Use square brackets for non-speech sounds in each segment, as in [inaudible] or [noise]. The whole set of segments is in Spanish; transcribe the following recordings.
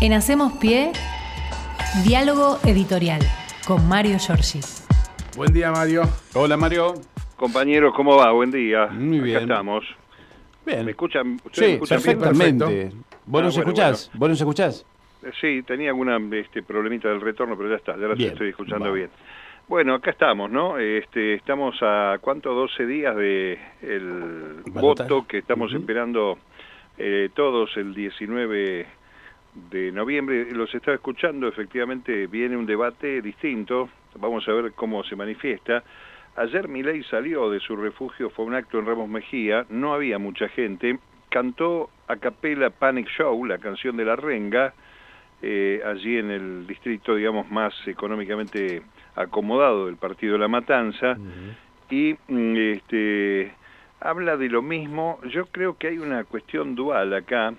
En Hacemos Pie, diálogo editorial con Mario Giorgi. Buen día, Mario. Hola, Mario. Compañeros, ¿cómo va? Buen día. Muy bien. Acá estamos. Bien. ¿Me escuchan? ¿Ustedes Sí, me escuchan bien? perfectamente. ¿Vos Ah, nos bueno, escuchás? ¿Vos nos escuchás? Eh, Sí, tenía alguna este, problemita del retorno, pero ya está, ya las Bien, estoy escuchando bien. Bueno, acá estamos, ¿no? Este, estamos a, ¿cuánto? 12 días de el voto que estamos esperando eh, todos el 19 de noviembre. Los estaba escuchando, efectivamente viene un debate distinto, vamos a ver cómo se manifiesta. Ayer Milei salió de su refugio, fue un acto en Ramos Mejía, no había mucha gente, cantó a capela Panic Show, la canción de la renga, eh, allí en el distrito, digamos, más económicamente acomodado del partido La Matanza, y mm, este, habla de lo mismo. Yo creo que hay una cuestión dual acá.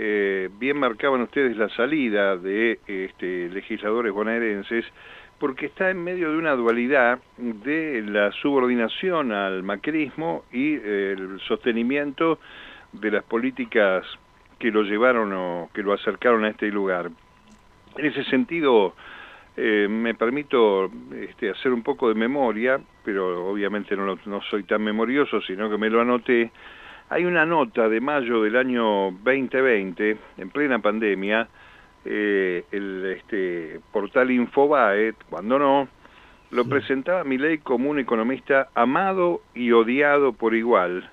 Eh, bien marcaban ustedes la salida de este, legisladores bonaerenses, porque está en medio de una dualidad de la subordinación al macrismo y eh, el sostenimiento de las políticas que lo llevaron o que lo acercaron a este lugar. En ese sentido, eh, me permito este, hacer un poco de memoria, pero obviamente no, no soy tan memorioso, sino que me lo anoté. Hay una nota de mayo del año 2020, en plena pandemia, eh, el este, portal Infobae, cuando no, lo presentaba Milei como un economista amado y odiado por igual.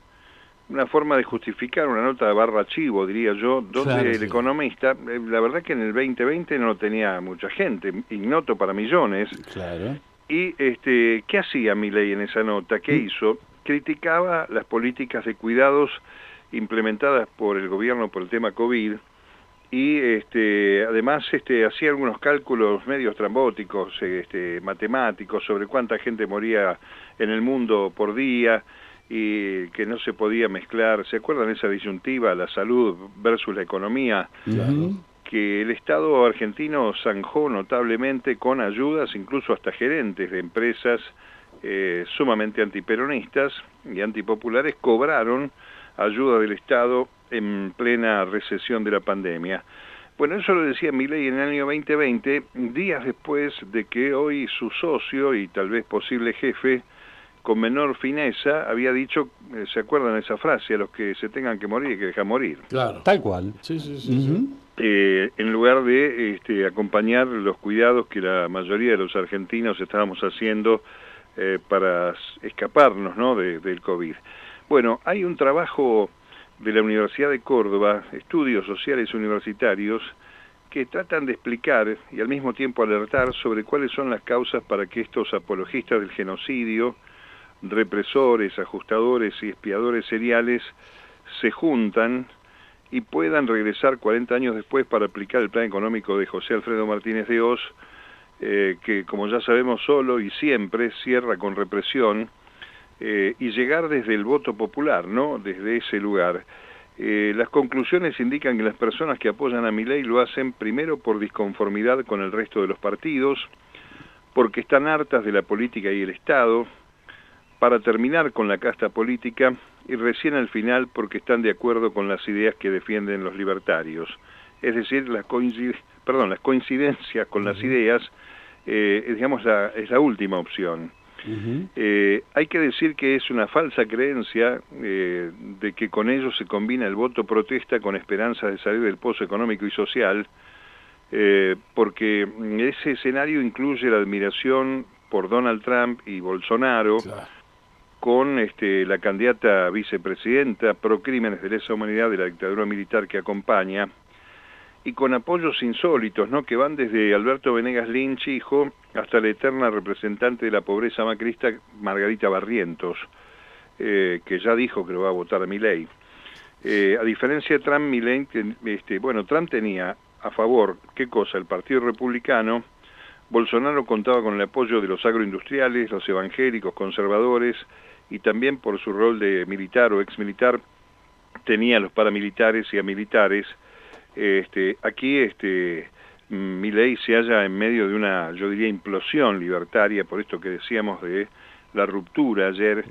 Una forma de justificar una nota de barra chivo, diría yo, donde Claro, el sí. economista, eh, la verdad que en el 2020 no lo tenía mucha gente, ignoto para millones, Claro. y este, ¿qué hacía Milei en esa nota? ¿Qué hizo? Criticaba las políticas de cuidados implementadas por el gobierno por el tema COVID y este, además este, hacía algunos cálculos medios trambóticos, este, matemáticos, sobre cuánta gente moría en el mundo por día y que no se podía mezclar. ¿Se acuerdan esa disyuntiva, la salud versus la economía? Que el Estado argentino zanjó notablemente con ayudas, incluso hasta gerentes de empresas eh, sumamente antiperonistas y antipopulares, cobraron ayuda del Estado en plena recesión de la pandemia. Bueno, eso lo decía Milei en el año 2020, días después de que hoy su socio y tal vez posible jefe, con menor fineza, había dicho, eh, ¿se acuerdan esa frase? A los que se tengan que morir hay que dejar morir Claro. Tal cual. Sí, sí, sí. eh, en lugar de este, acompañar los cuidados que la mayoría de los argentinos estábamos haciendo eh, para escaparnos ¿no? de- del COVID. Bueno, hay un trabajo de la Universidad de Córdoba, estudios sociales universitarios, que tratan de explicar y al mismo tiempo alertar sobre cuáles son las causas para que estos apologistas del genocidio, represores, ajustadores y espiadores seriales se juntan y puedan regresar 40 años después para aplicar el plan económico de José Alfredo Martínez de Oz, eh, que como ya sabemos solo y siempre cierra con represión, eh, y llegar desde el voto popular, ¿no? Desde ese lugar. Eh, las conclusiones indican que las personas que apoyan a Milei lo hacen primero por disconformidad con el resto de los partidos, porque están hartas de la política y el Estado, para terminar con la casta política y recién al final porque están de acuerdo con las ideas que defienden los libertarios. Es decir, las, coincid- perdón, las coincidencias con las ideas, eh, digamos, la- es la última opción. Eh, hay que decir que es una falsa creencia eh, de que con ello se combina el voto protesta con esperanzas de salir del pozo económico y social, eh, porque ese escenario incluye la admiración por Donald Trump y Bolsonaro, Claro. con este, la candidata vicepresidenta pro crímenes de lesa humanidad de la dictadura militar que acompaña, y con apoyos insólitos, ¿no? que van desde Alberto Venegas Lynch, hijo, hasta la eterna representante de la pobreza macrista, Margarita Barrientos, eh, que ya dijo que lo va a votar a Milei. Eh, a diferencia de Trump, Milei, este, bueno, Trump tenía a favor, ¿qué cosa? El Partido Republicano, Bolsonaro contaba con el apoyo de los agroindustriales, los evangélicos, conservadores, y también por su rol de militar o exmilitar, tenía a los paramilitares y a militares. Este, aquí este, Milei se halla en medio de una, yo diría, implosión libertaria, por esto que decíamos de la ruptura ayer,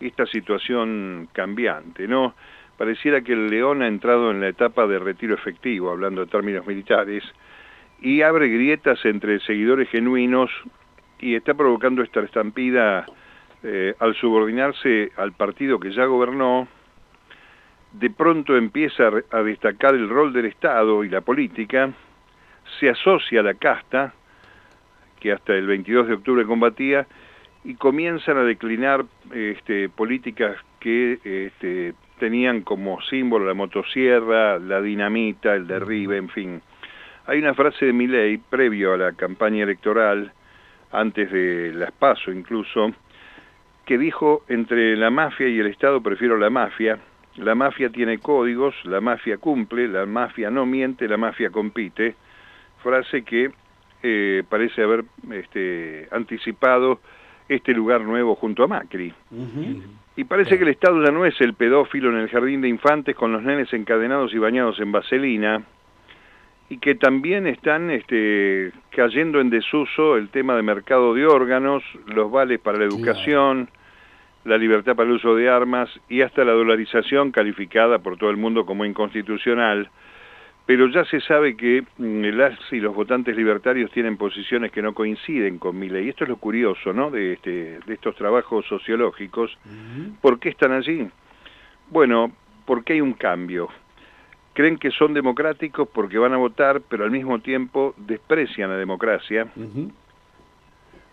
esta situación cambiante, ¿no? pareciera que el León ha entrado en la etapa de retiro efectivo, hablando de términos militares, y abre grietas entre seguidores genuinos y está provocando esta estampida eh, al subordinarse al partido que ya gobernó, de pronto empieza a destacar el rol del Estado y la política, se asocia a la casta, que hasta el 22 de octubre combatía, y comienzan a declinar este, políticas que este, tenían como símbolo la motosierra, la dinamita, el derribe, en fin. Hay una frase de Milley previo a la campaña electoral, antes de las PASO incluso, que dijo, entre la mafia y el Estado prefiero la mafia, la mafia tiene códigos, la mafia cumple, la mafia no miente, la mafia compite, frase que eh, parece haber este, anticipado este lugar nuevo junto a Macri. Y parece que el Estado ya no es el pedófilo en el jardín de infantes con los nenes encadenados y bañados en vaselina, y que también están este, cayendo en desuso el tema de mercado de órganos, los vales para la educación, la libertad para el uso de armas y hasta la dolarización calificada por todo el mundo como inconstitucional. Pero ya se sabe que mm, las y los votantes libertarios tienen posiciones que no coinciden con mi ley. Esto es lo curioso, ¿no? De, este, de estos trabajos sociológicos. ¿Por qué están allí? Bueno, porque hay un cambio creen que son democráticos porque van a votar, pero al mismo tiempo desprecian la democracia.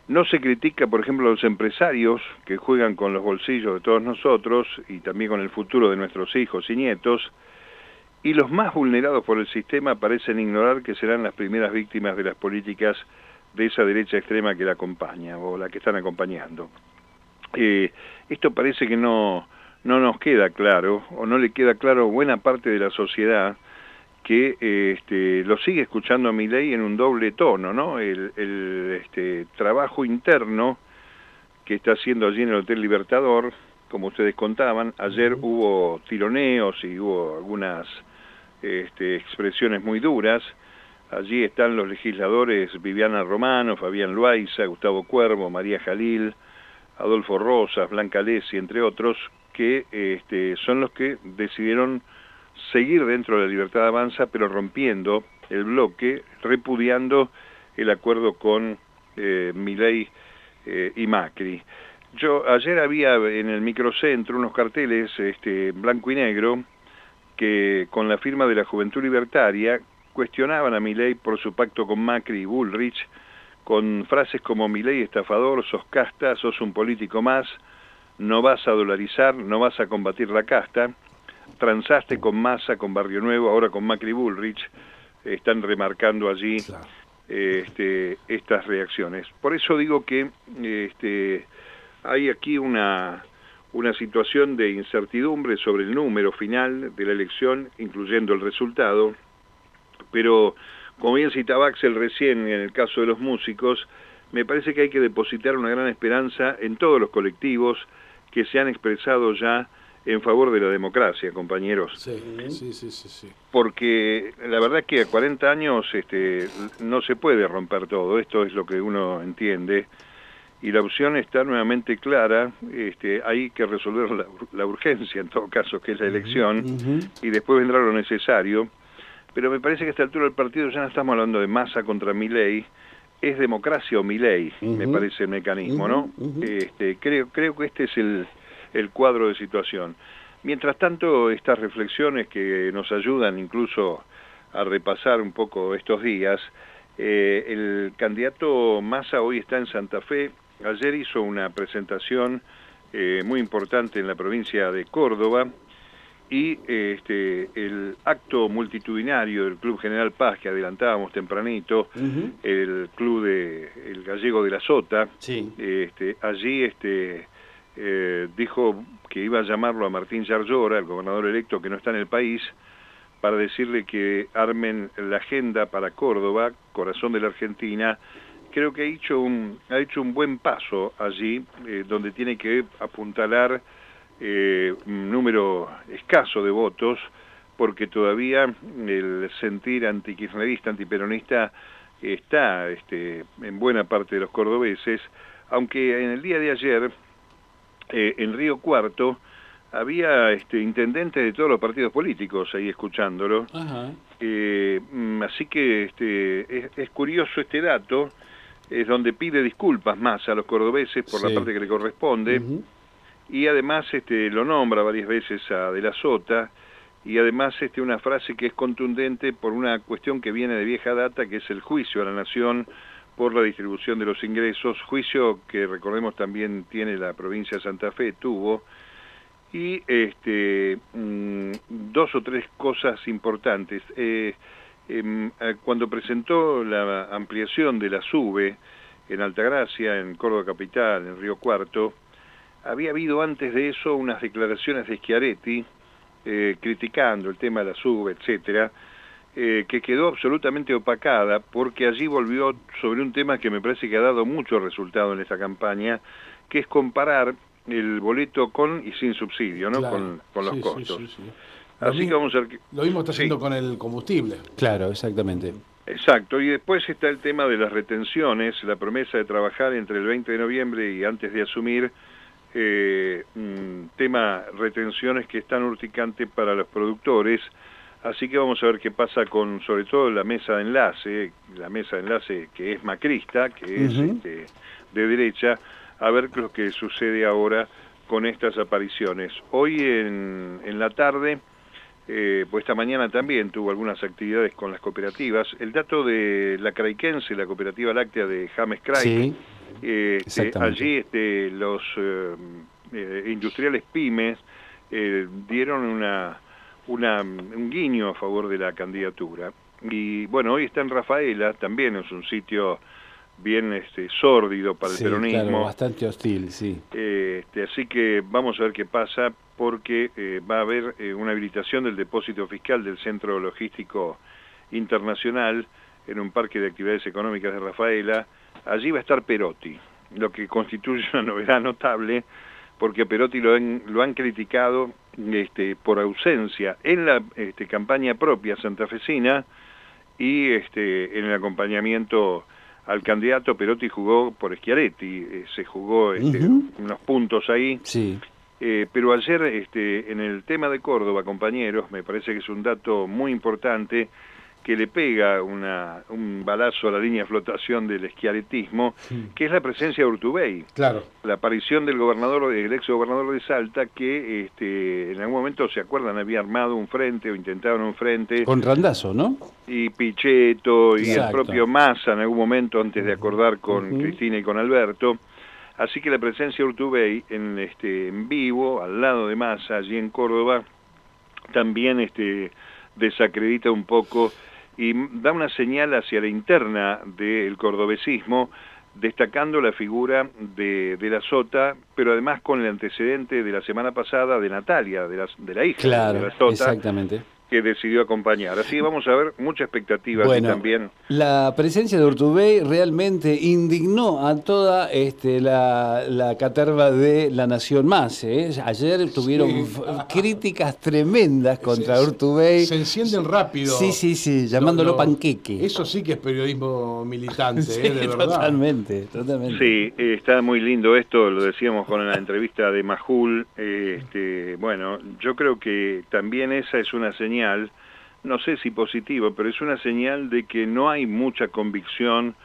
No se critica, por ejemplo, a los empresarios que juegan con los bolsillos de todos nosotros y también con el futuro de nuestros hijos y nietos. Y los más vulnerados por el sistema parecen ignorar que serán las primeras víctimas de las políticas de esa derecha extrema que la acompaña o la que están acompañando. Eh, esto parece que no, no nos queda claro, o no le queda claro buena parte de la sociedad, que este, lo sigue escuchando a mi ley en un doble tono, ¿no? El, este, trabajo interno que está haciendo allí en el Hotel Libertador, como ustedes contaban, ayer hubo tironeos y hubo algunas este, expresiones muy duras, allí están los legisladores Viviana Romano, Fabián Loaiza, Gustavo Cuervo, María Jalil, Adolfo Rosas, Blanca Lesi, entre otros, que este, son los que decidieron seguir dentro de la libertad avanza, pero rompiendo el bloque, repudiando el acuerdo con eh, Milei eh, y Macri. Yo ayer había en el microcentro unos carteles este, blanco y negro que con la firma de la Juventud Libertaria cuestionaban a Milei por su pacto con Macri y Bullrich, con frases como Milei estafador, sos casta, sos un político más, no vas a dolarizar, no vas a combatir la casta, transaste con Massa, con Barrio Nuevo, ahora con Macri Bullrich, están remarcando allí este, estas reacciones. Por eso digo que este, hay aquí una, una situación de incertidumbre sobre el número final de la elección, incluyendo el resultado, pero como bien citaba Axel recién en el caso de los músicos, me parece que hay que depositar una gran esperanza en todos los colectivos, que se han expresado ya en favor de la democracia, compañeros. Sí, sí, sí, sí, Porque la verdad es que a 40 años este, no se puede romper todo, esto es lo que uno entiende, y la opción está nuevamente clara, este, hay que resolver la, urgencia en todo caso, que es la elección, y después vendrá lo necesario, pero me parece que a esta altura del partido ya no estamos hablando de masa contra mi ley, es democracia o mi ley, me parece el mecanismo, ¿no? este, creo, creo que este es el, el cuadro de situación. Mientras tanto, estas reflexiones que nos ayudan incluso a repasar un poco estos días, eh, el candidato Massa hoy está en Santa Fe, ayer hizo una presentación eh, muy importante en la provincia de Córdoba, y este, el acto multitudinario del Club General Paz que adelantábamos tempranito, el club de el gallego de la Sota, este, allí este, eh, dijo que iba a llamarlo a Martín Yarlora, el gobernador electo que no está en el país, para decirle que armen la agenda para Córdoba, corazón de la Argentina. Creo que ha hecho un, ha hecho un buen paso allí, eh, donde tiene que apuntalar eh, un número escaso de votos, porque todavía el sentir antikirchnerista, antiperonista está este, en buena parte de los cordobeses, aunque en el día de ayer, eh, en Río Cuarto, había este, intendentes de todos los partidos políticos ahí escuchándolo. Ajá. Eh, mm, así que este, es, es curioso este dato, es donde pide disculpas más a los cordobeses por Sí. la parte que le corresponde y además este, lo nombra varias veces a De la Sota y además este, una frase que es contundente por una cuestión que viene de vieja data, que es el juicio a la nación por la distribución de los ingresos, juicio que recordemos también tiene la provincia de Santa Fe, tuvo, y este, mm, dos o tres cosas importantes. Eh, em, eh, cuando presentó la ampliación de la SUBE en Altagracia, en Córdoba Capital, en Río Cuarto, había habido antes de eso unas declaraciones de Schiaretti eh, criticando el tema de la SUBE, etcétera, eh, que quedó absolutamente opacada porque allí volvió sobre un tema que me parece que ha dado mucho resultado en esta campaña, que es comparar el boleto con y sin subsidio, ¿no? Claro. Con, con los Sí, costos. sí, sí. Lo Así que mismo- vamos a ver que- Lo mismo está Sí. haciendo con el combustible. Claro, exactamente. Exacto, y después está el tema de las retenciones, la promesa de trabajar entre el 20 de noviembre y antes de asumir, eh, mm, tema retenciones que es tan urticante para los productores, así que vamos a ver qué pasa con sobre todo la mesa de enlace, la mesa de enlace que es macrista, que es este, de derecha, a ver lo que sucede ahora con estas apariciones. Hoy en, en la tarde... Eh, pues esta mañana también tuvo algunas actividades con las cooperativas. El dato de la Craiquense, la cooperativa láctea de James Craig, Sí. eh, este, allí este, los eh, eh, industriales pymes eh, dieron una, una, un guiño a favor de la candidatura. Y bueno, hoy está en Rafaela, también es un sitio bien este, sórdido para el Sí, peronismo. claro, bastante hostil, sí. Eh, este, así que vamos a ver qué pasa porque eh, va a haber eh, una habilitación del depósito fiscal del Centro Logístico Internacional en un parque de actividades económicas de Rafaela. Allí va a estar Perotti, lo que constituye una [laughs] novedad notable porque Perotti lo han, lo han criticado este, por ausencia en la este, campaña propia santafesina y este, en el acompañamiento al candidato Perotti jugó por Schiaretti, eh, se jugó este, unos puntos ahí, Sí. eh, pero ayer este, en el tema de Córdoba, compañeros, me parece que es un dato muy importante que le pega una, un balazo a la línea de flotación del esquiaretismo, que es la presencia de Urtubey Claro. la aparición del gobernador, el ex gobernador de Salta, que este, en algún momento, ¿se acuerdan? Había armado un frente o intentaron un frente, Con Randazo, ¿no? y Pichetto y el propio Massa en algún momento antes de acordar con. Cristina y con Alberto. Así que la presencia de Urtubey en, este, en vivo, al lado de Massa, allí en Córdoba, también este, desacredita un poco y da una señal hacia la interna del cordobesismo, destacando la figura de, de la Sota, pero además con el antecedente de la semana pasada de Natalia, de la, de la hija de Claro, la Sota, exactamente. Que decidió acompañar. Así que vamos a ver mucha expectativa Bueno, también. la presencia de Urtubey realmente indignó a toda este, la, la caterva de La Nación Más. ¿eh? Ayer tuvieron Sí. críticas tremendas contra Se- Urtubey. Se encienden rápido. Sí, sí, sí, llamándolo Lo- lo- panqueque. Eso sí que es periodismo militante, [laughs] Sí, ¿eh? de verdad. totalmente, totalmente. Sí, está muy lindo esto, lo decíamos con la entrevista de Majul. este, bueno, yo creo que también esa es una señal, no sé si positiva, pero es una señal de que no hay mucha convicción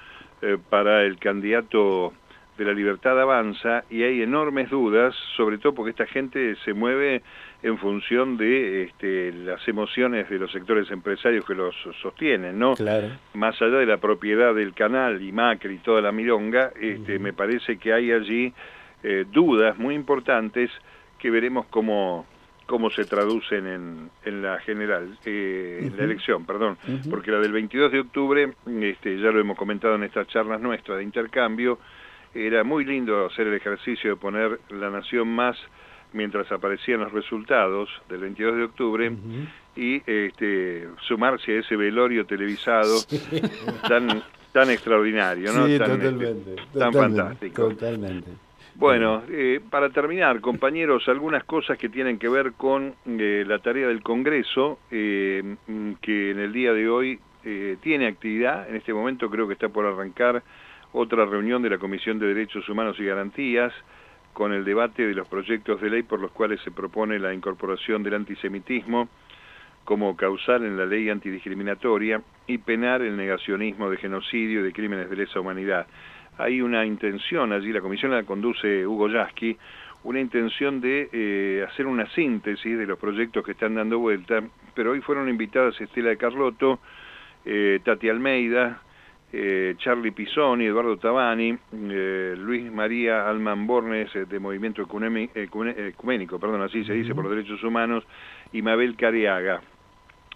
eh, para el candidato de la libertad avanza y hay enormes dudas, sobre todo porque esta gente se mueve en función de este, las emociones de los sectores empresarios que los sostienen, ¿no? Claro. más allá de la propiedad del canal y Macri y toda la milonga, este, me parece que hay allí eh, dudas muy importantes que veremos cómo, cómo se traducen en, en la general, eh, en la elección, perdón, porque la del 22 de octubre, este, ya lo hemos comentado en estas charlas nuestras de intercambio, era muy lindo hacer el ejercicio de poner la nación más mientras aparecían los resultados del 22 de octubre y este, sumarse a ese velorio televisado tan tan extraordinario, ¿no? Sí, tan, totalmente. este, tan totalmente, fantástico. Totalmente. Bueno, eh, para terminar, compañeros, algunas cosas que tienen que ver con eh, la tarea del Congreso, eh, que en el día de hoy eh, tiene actividad. En este momento creo que está por arrancar otra reunión de la Comisión de Derechos Humanos y Garantías con el debate de los proyectos de ley por los cuales se propone la incorporación del antisemitismo como causal en la ley antidiscriminatoria y penar el negacionismo de genocidio y de crímenes de lesa humanidad. Hay una intención allí, la comisión la conduce Hugo Yasky, una intención de eh, hacer una síntesis de los proyectos que están dando vuelta, pero hoy fueron invitadas Estela de Carlotto, eh, Tati Almeida, eh, Charlie Pisoni, Eduardo Tabani, Luis María Alman Bornes de Movimiento Ecuménico, perdón, así se dice, por los derechos humanos, y Mabel Cariaga.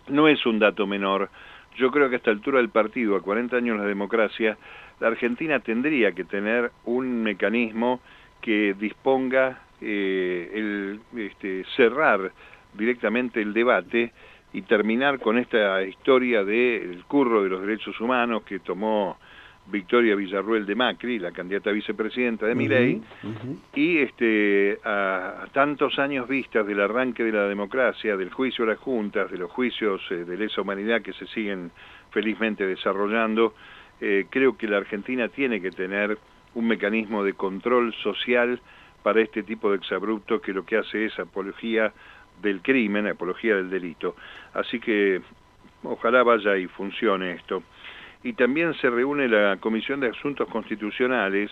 No es un dato menor. Yo creo que a esta altura del partido, a 40 años de la democracia, la Argentina tendría que tener un mecanismo que disponga eh, el este, cerrar directamente el debate y terminar con esta historia del curro de los derechos humanos que tomó Victoria Villarruel de Macri, la candidata a vicepresidenta de Miley, y este, a, tantos años vistas del arranque de la democracia, del juicio a las juntas, de los juicios eh, de lesa humanidad que se siguen felizmente desarrollando, eh, creo que la Argentina tiene que tener un mecanismo de control social para este tipo de exabruptos que lo que hace es apología del crimen, apología del delito. Así que ojalá vaya y funcione esto y también se reúne la Comisión de Asuntos Constitucionales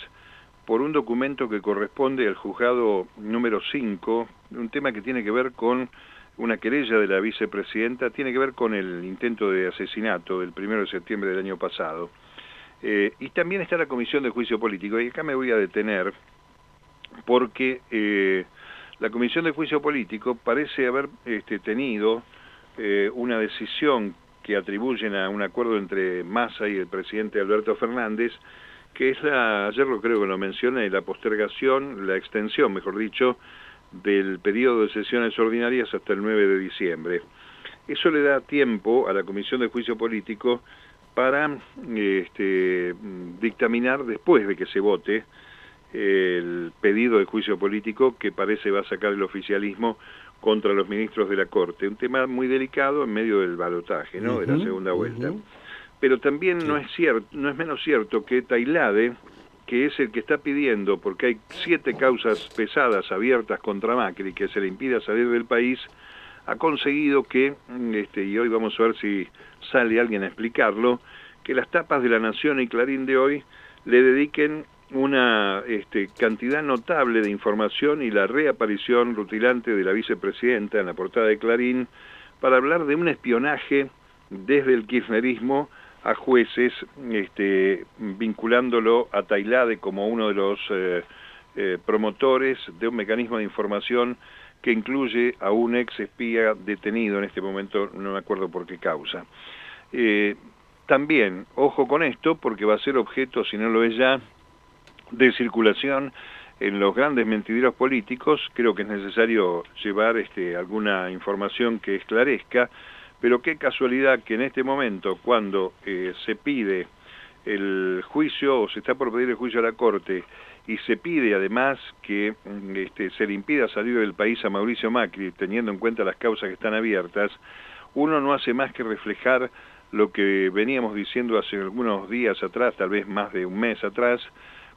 por un documento que corresponde al juzgado número 5, un tema que tiene que ver con una querella de la vicepresidenta, tiene que ver con el intento de asesinato del 1 de septiembre del año pasado. Eh, y también está la Comisión de Juicio Político, y acá me voy a detener porque eh, la Comisión de Juicio Político parece haber este, tenido eh, una decisión que atribuyen a un acuerdo entre Massa y el presidente Alberto Fernández, que es la, ayer lo creo que lo mencioné, la postergación, la extensión, mejor dicho, del periodo de sesiones ordinarias hasta el 9 de diciembre. Eso le da tiempo a la Comisión de Juicio Político para este, dictaminar después de que se vote el pedido de juicio político que parece va a sacar el oficialismo contra los ministros de la Corte. Un tema muy delicado en medio del balotaje, ¿no? de la segunda vuelta. Pero también no es cierto, no es menos cierto que Tailade, que es el que está pidiendo, porque hay siete causas pesadas abiertas contra Macri, que se le impida salir del país, ha conseguido que, este, y hoy vamos a ver si sale alguien a explicarlo, que las tapas de La Nación y Clarín de hoy le dediquen una este, cantidad notable de información y la reaparición rutilante de la vicepresidenta en la portada de Clarín para hablar de un espionaje desde el kirchnerismo a jueces, este, vinculándolo a Tailade como uno de los eh, eh, promotores de un mecanismo de información que incluye a un ex espía detenido en este momento, no me acuerdo por qué causa. Eh, también, ojo con esto, porque va a ser objeto, si no lo es ya, de circulación en los grandes mentideros políticos, creo que es necesario llevar este, alguna información que esclarezca, pero qué casualidad que en este momento, cuando eh, se pide el juicio o se está por pedir el juicio a la Corte y se pide además que mm, este, se le impida salir del país a Mauricio Macri, teniendo en cuenta las causas que están abiertas, uno no hace más que reflejar lo que veníamos diciendo hace algunos días atrás, tal vez más de un mes atrás,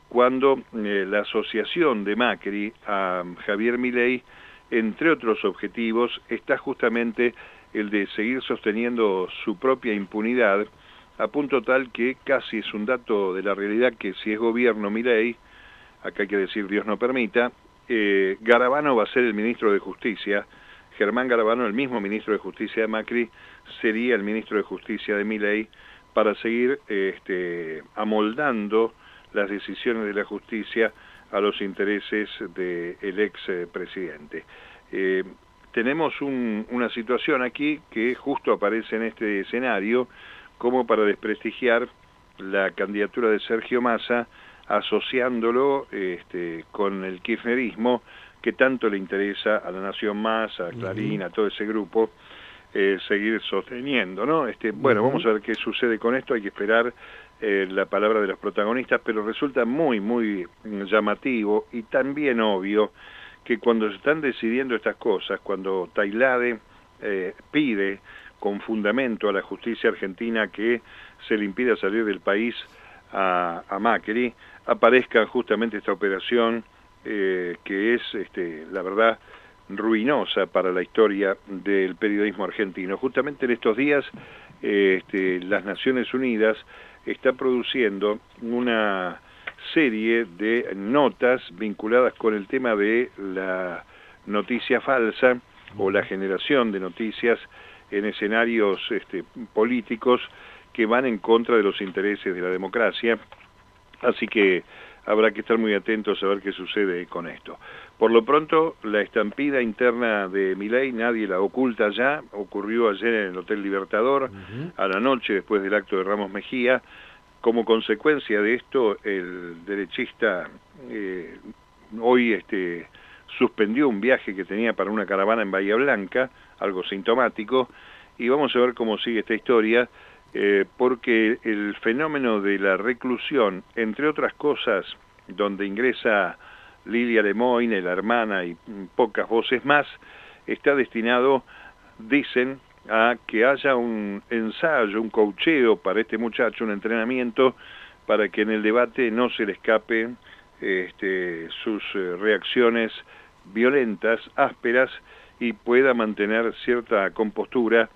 cuando eh, la asociación de Macri a Javier Milei, entre otros objetivos, está justamente el de seguir sosteniendo su propia impunidad, a punto tal que casi es un dato de la realidad que si es gobierno Milei, acá hay que decir Dios no permita, eh, Garabano va a ser el ministro de Justicia, Germán Garabano, el mismo ministro de Justicia de Macri, sería el ministro de Justicia de Milei para seguir este, amoldando las decisiones de la justicia a los intereses del ex eh, presidente. Eh, tenemos una situación aquí que justo aparece en este escenario como para desprestigiar la candidatura de Sergio Massa asociándolo este, con el kirchnerismo que tanto le interesa a la Nación Más, a Clarín, a todo ese grupo, eh, seguir sosteniendo, ¿no? Este, bueno, vamos a ver qué sucede con esto, hay que esperar eh, la palabra de los protagonistas, pero resulta muy, muy llamativo y también obvio que cuando se están decidiendo estas cosas, cuando Tailade eh, pide con fundamento a la justicia argentina que se le impida salir del país a, a Macri, aparezca justamente esta operación eh, que es, este, la verdad, ruinosa para la historia del periodismo argentino. Justamente en estos días, eh, este, las Naciones Unidas está produciendo una serie de notas vinculadas con el tema de la noticia falsa o la generación de noticias en escenarios este, políticos que van en contra de los intereses de la democracia. Así que habrá que estar muy atentos a ver qué sucede con esto. Por lo pronto, la estampida interna de Milei nadie la oculta ya, ocurrió ayer en el Hotel Libertador, a la noche después del acto de Ramos Mejía. Como consecuencia de esto, el derechista eh, hoy este, suspendió un viaje que tenía para una caravana en Bahía Blanca, algo sintomático, y vamos a ver cómo sigue esta historia, eh, porque el fenómeno de la reclusión, entre otras cosas, donde ingresa Lilia Lemoyne, la hermana y pocas voces más, está destinado, dicen, a que haya un ensayo, un cocheo para este muchacho, un entrenamiento, para que en el debate no se le escape este, sus eh, reacciones violentas, ásperas, y pueda mantener cierta compostura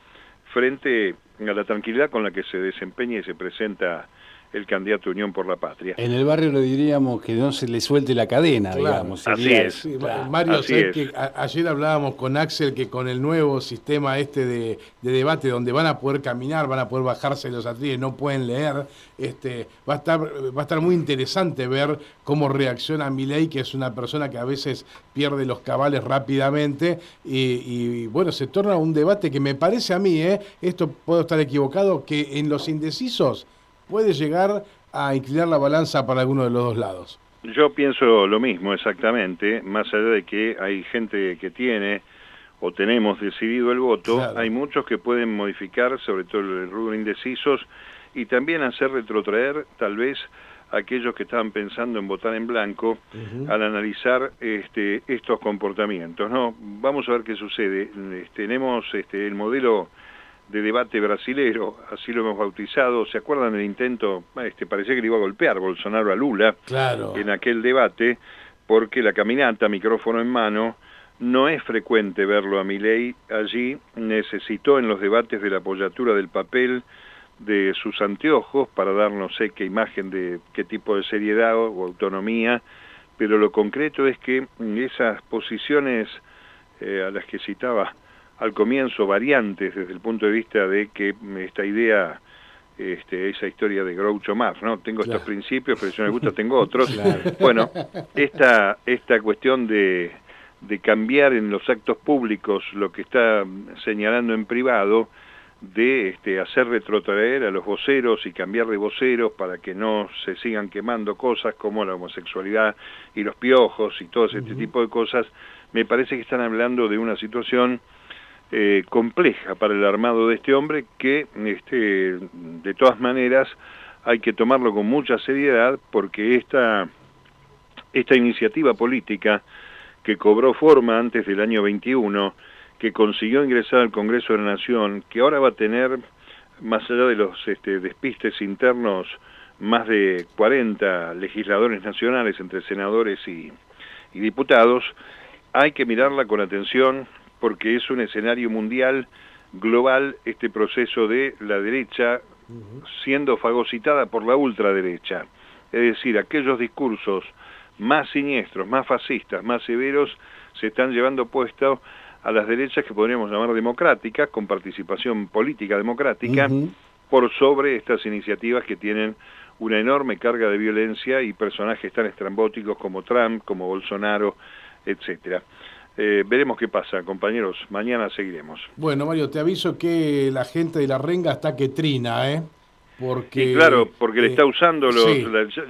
frente la tranquilidad con la que se desempeña y se presenta el candidato Unión por la Patria. En el barrio le diríamos que no se le suelte la cadena, digamos. Así es. Mario, Que ayer hablábamos con Axel que con el nuevo sistema este de, debate donde van a poder caminar, van a poder bajarse los atriles, no pueden leer, este, va a estar, va a estar muy interesante ver cómo reacciona Milei, que es una persona que a veces pierde los cabales rápidamente, y, bueno, se torna un debate que me parece a mí, ¿eh? esto puedo estar equivocado, que en los indecisos puede llegar a inclinar la balanza para alguno de los dos lados. Yo pienso lo mismo exactamente, más allá de que hay gente que tiene o tenemos decidido el voto, hay muchos que pueden modificar, sobre todo el rubro indecisos, y también hacer retrotraer tal vez aquellos que estaban pensando en votar en blanco al analizar este, estos comportamientos. No, vamos a ver qué sucede. tenemos este, el modelo de debate brasilero, así lo hemos bautizado. ¿Se acuerdan del intento? Este, parecía que le iba a golpear Bolsonaro a Lula en aquel debate, porque la caminata, micrófono en mano, no es frecuente verlo a Milei allí. Necesitó en los debates de la apoyatura del papel de sus anteojos para dar no sé qué imagen de qué tipo de seriedad o, autonomía, pero lo concreto es que esas posiciones eh, a las que citaba al comienzo variantes desde el punto de vista de que esta idea, este, esa historia de Groucho Marx, ¿no? Tengo estos principios, pero si no me gusta tengo otros. [laughs] Bueno, esta, esta cuestión de, de cambiar en los actos públicos lo que está señalando en privado, de este, hacer retrotraer a los voceros y cambiar de voceros para que no se sigan quemando cosas como la homosexualidad y los piojos y todo este tipo de cosas, me parece que están hablando de una situación eh, compleja para el armado de este hombre que este, de todas maneras hay que tomarlo con mucha seriedad porque esta, esta iniciativa política que cobró forma antes del año 21, que consiguió ingresar al Congreso de la Nación, que ahora va a tener, más allá de los este, despistes internos, más de 40 legisladores nacionales entre senadores y, y diputados, hay que mirarla con atención, porque es un escenario mundial, global, este proceso de la derecha siendo fagocitada por la ultraderecha. Es decir, aquellos discursos más siniestros, más fascistas, más severos, se están llevando puestos a las derechas que podríamos llamar democráticas, con participación política democrática, por sobre estas iniciativas que tienen una enorme carga de violencia y personajes tan estrambóticos como Trump, como Bolsonaro, etcétera. Eh, veremos qué pasa, compañeros. Mañana seguiremos. Bueno, Mario, te aviso que la gente de la renga está que trina, ¿eh? Porque, claro, porque le está usando los...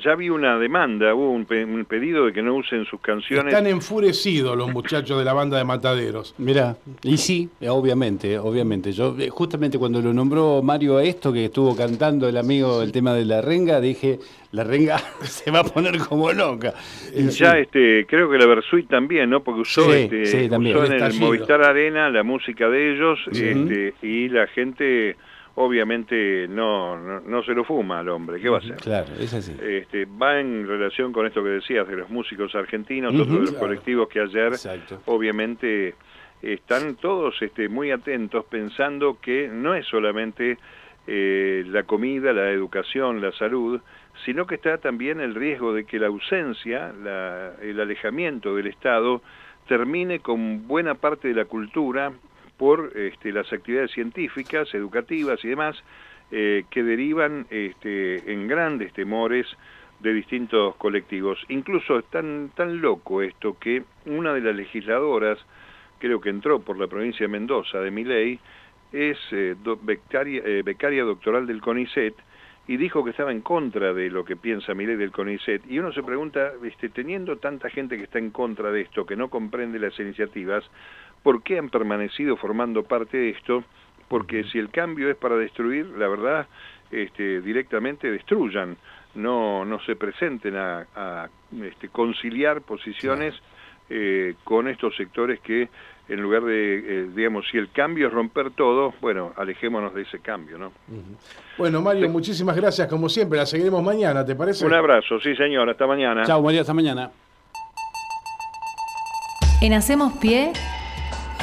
ya, vi una demanda, hubo un, pedido de que no usen sus canciones. Están enfurecidos los muchachos de la banda de Mataderos. Mira, y sí, obviamente, obviamente. Yo eh, justamente cuando lo nombró Mario a esto, que estuvo cantando el amigo el tema de la renga, dije, la renga [laughs] se va a poner como loca. Y ya este, creo que la Versuit también, ¿no? Porque usó, este, en el Movistar Arena la música de ellos este, y la gente obviamente no, no, se lo fuma al hombre, ¿qué va a hacer? Claro, es así. Este, va en relación con esto que decías de los músicos argentinos, otro de los colectivos que ayer, obviamente, están todos este, muy atentos pensando que no es solamente eh, la comida, la educación, la salud, sino que está también el riesgo de que la ausencia, el alejamiento del Estado, termine con buena parte de la cultura por este, las actividades científicas, educativas y demás, eh, que derivan este, en grandes temores de distintos colectivos. Incluso es tan, loco esto que una de las legisladoras, creo que entró por la provincia de Mendoza, de Miley, es eh, eh, becaria, doctoral del CONICET y dijo que estaba en contra de lo que piensa Milei del CONICET. Y uno se pregunta, este, teniendo tanta gente que está en contra de esto, que no comprende las iniciativas, ¿por qué han permanecido formando parte de esto? Porque si el cambio es para destruir, la verdad, este, directamente destruyan, no, no se presenten a, este, conciliar posiciones eh, con estos sectores que en lugar de, eh, digamos, si el cambio es romper todo, bueno, alejémonos de ese cambio, ¿no? Bueno, Mario, muchísimas gracias, como siempre, la seguiremos mañana, ¿te parece? Un abrazo, sí señor, hasta mañana. Chao, María, hasta mañana. En Hacemos Pie,